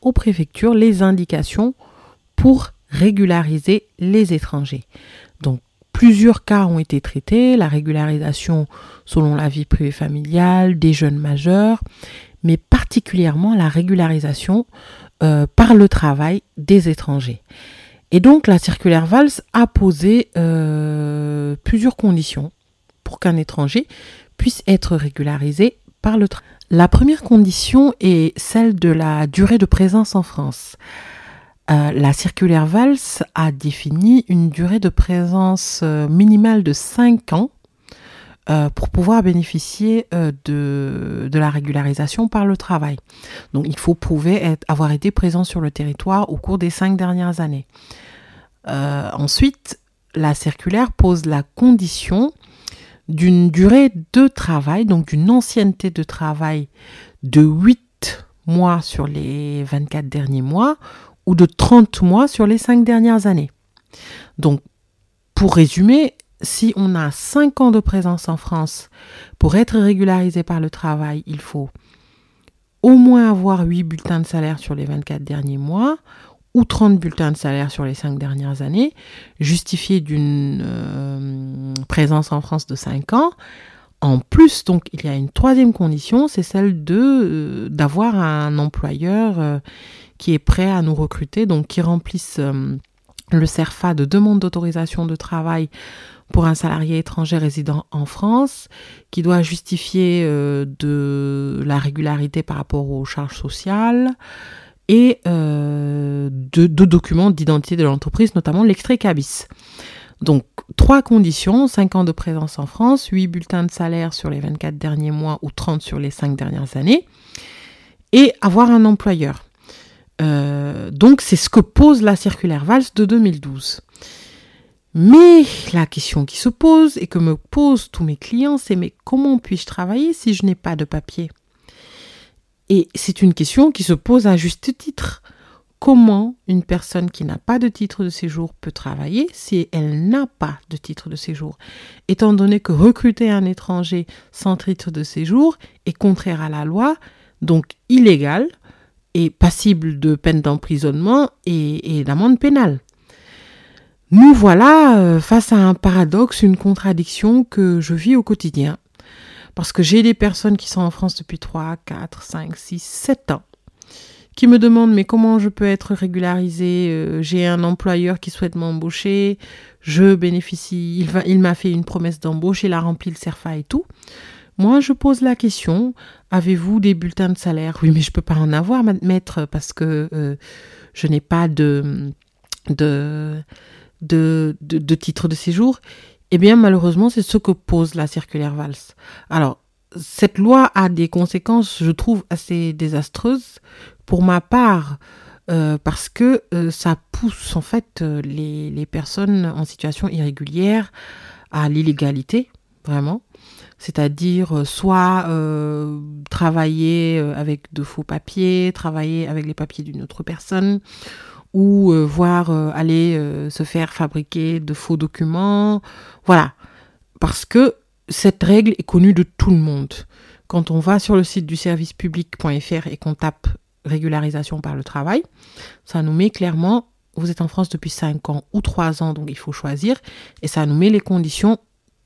aux préfectures les indications pour régulariser les étrangers. Donc plusieurs cas ont été traités, la régularisation selon la vie privée familiale, des jeunes majeurs, mais particulièrement la régularisation euh, par le travail des étrangers. Et donc la circulaire Valls a posé euh, plusieurs conditions pour qu'un étranger puisse être régularisé par le travail. La première condition est celle de la durée de présence en France. Euh, la circulaire Valls a défini une durée de présence euh, minimale de 5 ans euh, pour pouvoir bénéficier de, la régularisation par le travail. Donc il faut prouver avoir été présent sur le territoire au cours des 5 dernières années. ensuite, la circulaire pose la condition d'une durée de travail, donc d'une ancienneté de travail de 8 mois sur les 24 derniers mois ou de 30 mois sur les 5 dernières années. Donc, pour résumer, si on a 5 ans de présence en France, pour être régularisé par le travail, il faut au moins avoir 8 bulletins de salaire sur les 24 derniers mois, ou 30 bulletins de salaire sur les 5 dernières années, justifiés d'une euh, présence en France de 5 ans. En plus, donc, il y a une troisième condition, c'est celle de euh, d'avoir un employeur euh, qui est prêt à nous recruter, donc qui remplisse le CERFA de demande d'autorisation de travail pour un salarié étranger résident en France, qui doit justifier de la régularité par rapport aux charges sociales, et euh, deux, documents d'identité de l'entreprise, notamment l'extrait CABIS. Donc, trois conditions, 5 ans de présence en France, 8 bulletins de salaire sur les 24 derniers mois ou 30 sur les 5 dernières années, et avoir un employeur. Euh, donc, c'est ce que pose la circulaire Valls de 2012. Mais la question qui se pose et que me posent tous mes clients, c'est mais comment puis-je travailler si je n'ai pas de papier? Et c'est une question qui se pose à juste titre. Comment une personne qui n'a pas de titre de séjour peut travailler si elle n'a pas de titre de séjour? Étant donné que recruter un étranger sans titre de séjour est contraire à la loi, donc illégal et passible de peine d'emprisonnement et, d'amende pénale. Nous voilà euh, face à un paradoxe, une contradiction que je vis au quotidien. Parce que j'ai des personnes qui sont en France depuis 3, 4, 5, 6, 7 ans qui me demandent mais comment je peux être régularisé euh, J'ai un employeur qui souhaite m'embaucher, je bénéficie, il, il m'a fait une promesse d'embauche, il a rempli le CERFA et tout. Moi, je pose la question, avez-vous des bulletins de salaire? Oui, mais je ne peux pas en avoir, maître, parce que euh, je n'ai pas de de, de, de, titre de séjour. Eh bien, malheureusement, c'est ce que pose la circulaire Valls. Alors, cette loi a des conséquences, je trouve, assez désastreuses pour ma part, euh, parce que euh, ça pousse en fait euh, les, les, personnes en situation irrégulière à l'illégalité, vraiment. C'est-à-dire soit travailler avec de faux papiers, travailler avec les papiers d'une autre personne, ou euh, voir euh, aller euh, se faire fabriquer de faux documents. Voilà. Parce que cette règle est connue de tout le monde. Quand on va sur le site du service public.fr et qu'on tape régularisation par le travail, ça nous met clairement, vous êtes en France depuis 5 ans ou 3 ans, donc il faut choisir, et ça nous met les conditions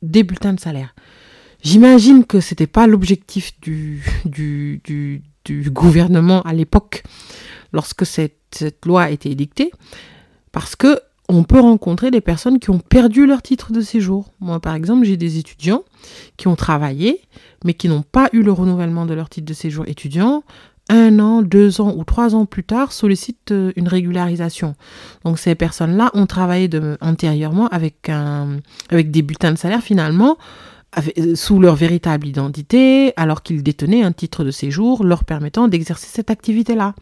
des bulletins de salaire. J'imagine que c'était pas l'objectif du, gouvernement à l'époque lorsque cette loi a été édictée parce que on peut rencontrer des personnes qui ont perdu leur titre de séjour. Moi, par exemple, j'ai des étudiants qui ont travaillé, mais qui n'ont pas eu le renouvellement de leur titre de séjour étudiant. Un an, deux ans ou trois ans plus tard, sollicitent euh, une régularisation. Donc, ces personnes-là ont travaillé de, antérieurement avec des bulletins de salaire finalement euh, sous leur véritable identité, alors qu'ils détenaient un titre de séjour leur permettant d'exercer cette activité-là.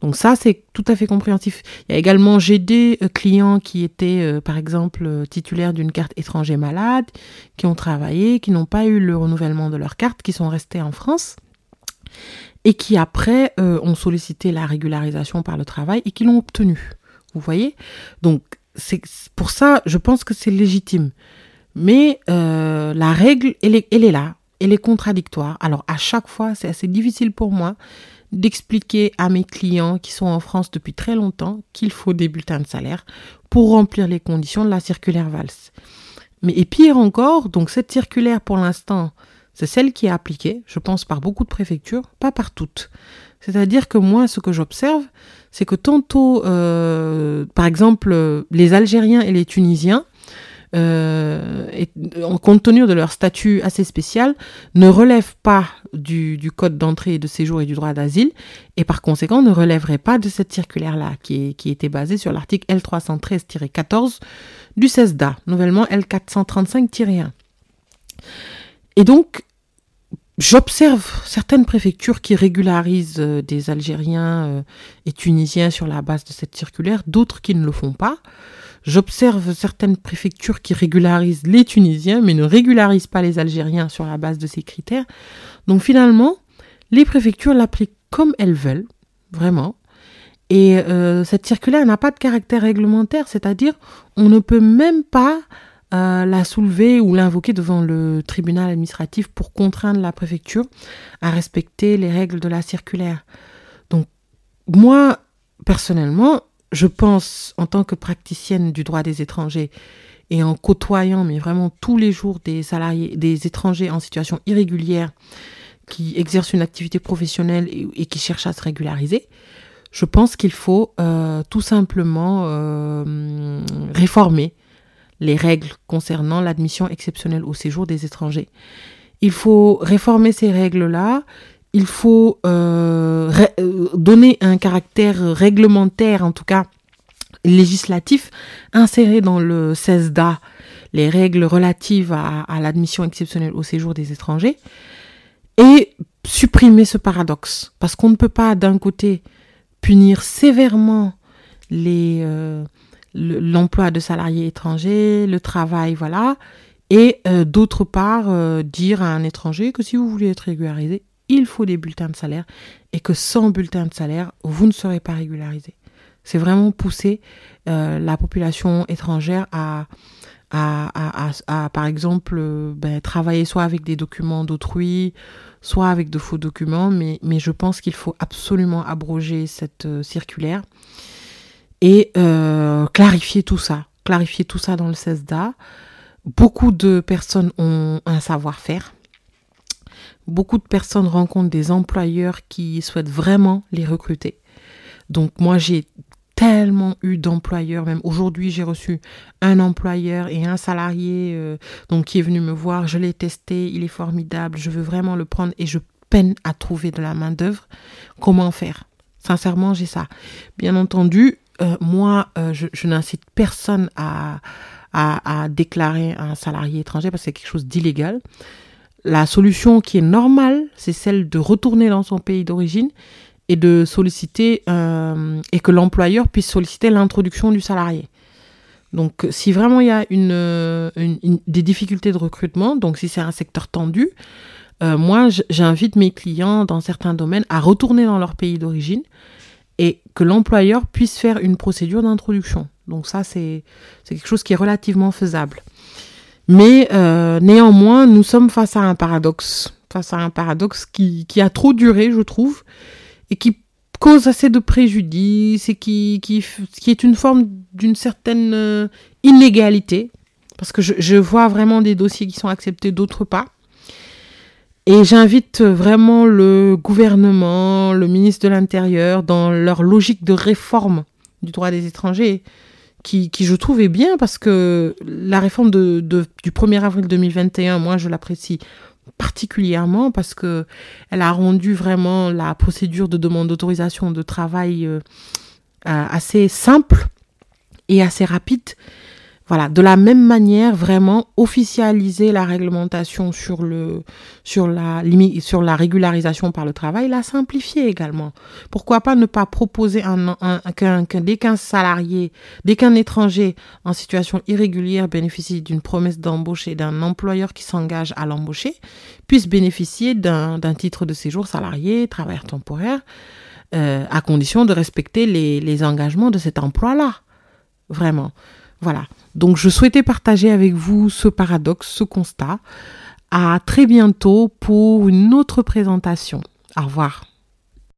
Donc ça, c'est tout à fait compréhensif. Il y a également, j'ai des euh, clients qui étaient, euh, par exemple, euh, titulaires d'une carte étranger malade, qui ont travaillé, qui n'ont pas eu le renouvellement de leur carte, qui sont restés en France et qui après ont sollicité la régularisation par le travail et qui l'ont obtenu. Vous voyez? Donc c'est pour ça, je pense que c'est légitime. Mais la règle, elle est là. elle est contradictoire. Alors à chaque fois, c'est assez difficile pour moi d'expliquer à mes clients qui sont en France depuis très longtemps qu'il faut des bulletins de salaire pour remplir les conditions de la circulaire VALS. Mais et pire encore, donc cette circulaire pour l'instant, c'est celle qui est appliquée, je pense, par beaucoup de préfectures, pas par toutes. C'est-à-dire que moi, ce que j'observe, c'est que tantôt, euh, par exemple, les Algériens et les Tunisiens, et, compte tenu de leur statut assez spécial, ne relèvent pas du, code d'entrée et de séjour et du droit d'asile, et par conséquent ne relèveraient pas de cette circulaire-là, qui, qui était basée sur l'article L313-14 du CESDA, nouvellement L435-1. Et donc, J'observe certaines préfectures qui régularisent euh, des Algériens euh, et Tunisiens sur la base de cette circulaire, d'autres qui ne le font pas. J'observe certaines préfectures qui régularisent les Tunisiens, mais ne régularisent pas les Algériens sur la base de ces critères. Donc finalement, les préfectures l'appliquent comme elles veulent, vraiment. Et euh, cette circulaire n'a pas de caractère réglementaire, c'est-à-dire on ne peut même pas la soulever ou l'invoquer devant le tribunal administratif pour contraindre la préfecture à respecter les règles de la circulaire. Donc moi, personnellement, je pense en tant que praticienne du droit des étrangers et en côtoyant, mais vraiment tous les jours, des salariés, des étrangers en situation irrégulière qui exercent une activité professionnelle et, qui cherchent à se régulariser, je pense qu'il faut euh, tout simplement euh, réformer les règles concernant l'admission exceptionnelle au séjour des étrangers. Il faut réformer ces règles-là. Il faut euh, euh, donner un caractère réglementaire, en tout cas législatif, insérer dans le CESDA les règles relatives à, l'admission exceptionnelle au séjour des étrangers et supprimer ce paradoxe. Parce qu'on ne peut pas d'un côté punir sévèrement euh, l'emploi de salariés étrangers, le travail, voilà. Et d'autre part, dire à un étranger que si vous voulez être régularisé, il faut des bulletins de salaire et que sans bulletin de salaire, vous ne serez pas régularisé. C'est vraiment pousser euh, la population étrangère à, à, à, par exemple, ben, travailler soit avec des documents d'autrui, soit avec de faux documents, mais, mais je pense qu'il faut absolument abroger cette circulaire et euh, clarifier tout ça, clarifier tout ça dans le CESDA. Beaucoup de personnes ont un savoir-faire. Beaucoup de personnes rencontrent des employeurs qui souhaitent vraiment les recruter. Donc moi j'ai tellement eu d'employeurs, même aujourd'hui j'ai reçu un employeur et un salarié euh, donc qui est venu me voir, je l'ai testé, il est formidable, je veux vraiment le prendre et je peine à trouver de la main d'œuvre. Comment faire? Sincèrement, j'ai ça. Bien entendu, euh, moi, euh, je, n'incite personne à, à, déclarer un salarié étranger parce que c'est quelque chose d'illégal. La solution qui est normale, c'est celle de retourner dans son pays d'origine et de solliciter euh, et que l'employeur puisse solliciter l'introduction du salarié. Donc, si vraiment il y a une, des difficultés de recrutement, donc si c'est un secteur tendu, moi, j'invite mes clients dans certains domaines à retourner dans leur pays d'origine et que l'employeur puisse faire une procédure d'introduction. Donc ça, c'est quelque chose qui est relativement faisable. Mais euh, néanmoins, nous sommes face à un paradoxe, face à un paradoxe qui, a trop duré, je trouve, et qui cause assez de préjudice et qui est une forme d'une certaine euh, inégalité, parce que je, je vois vraiment des dossiers qui sont acceptés, d'autres pas. Et j'invite vraiment le gouvernement, le ministre de l'Intérieur, dans leur logique de réforme du droit des étrangers, qui, qui je trouve est bien parce que la réforme du 1er avril 2021, moi je l'apprécie particulièrement parce que elle a rendu vraiment la procédure de demande d'autorisation de travail euh, assez simple et assez rapide voilà, de la même manière, vraiment officialiser la réglementation sur le sur la sur la régularisation par le travail, la simplifier également. Pourquoi pas ne pas proposer un, un, qu'un, dès qu'un salarié, dès qu'un étranger en situation irrégulière bénéficie d'une promesse d'embauche d'un employeur qui s'engage à l'embaucher, puisse bénéficier d'un, d'un titre de séjour salarié, travailleur temporaire, euh, à condition de respecter les, les engagements de cet emploi-là. Vraiment. Voilà. Donc je souhaitais partager avec vous ce paradoxe, ce constat, À très bientôt pour une autre présentation. Au revoir.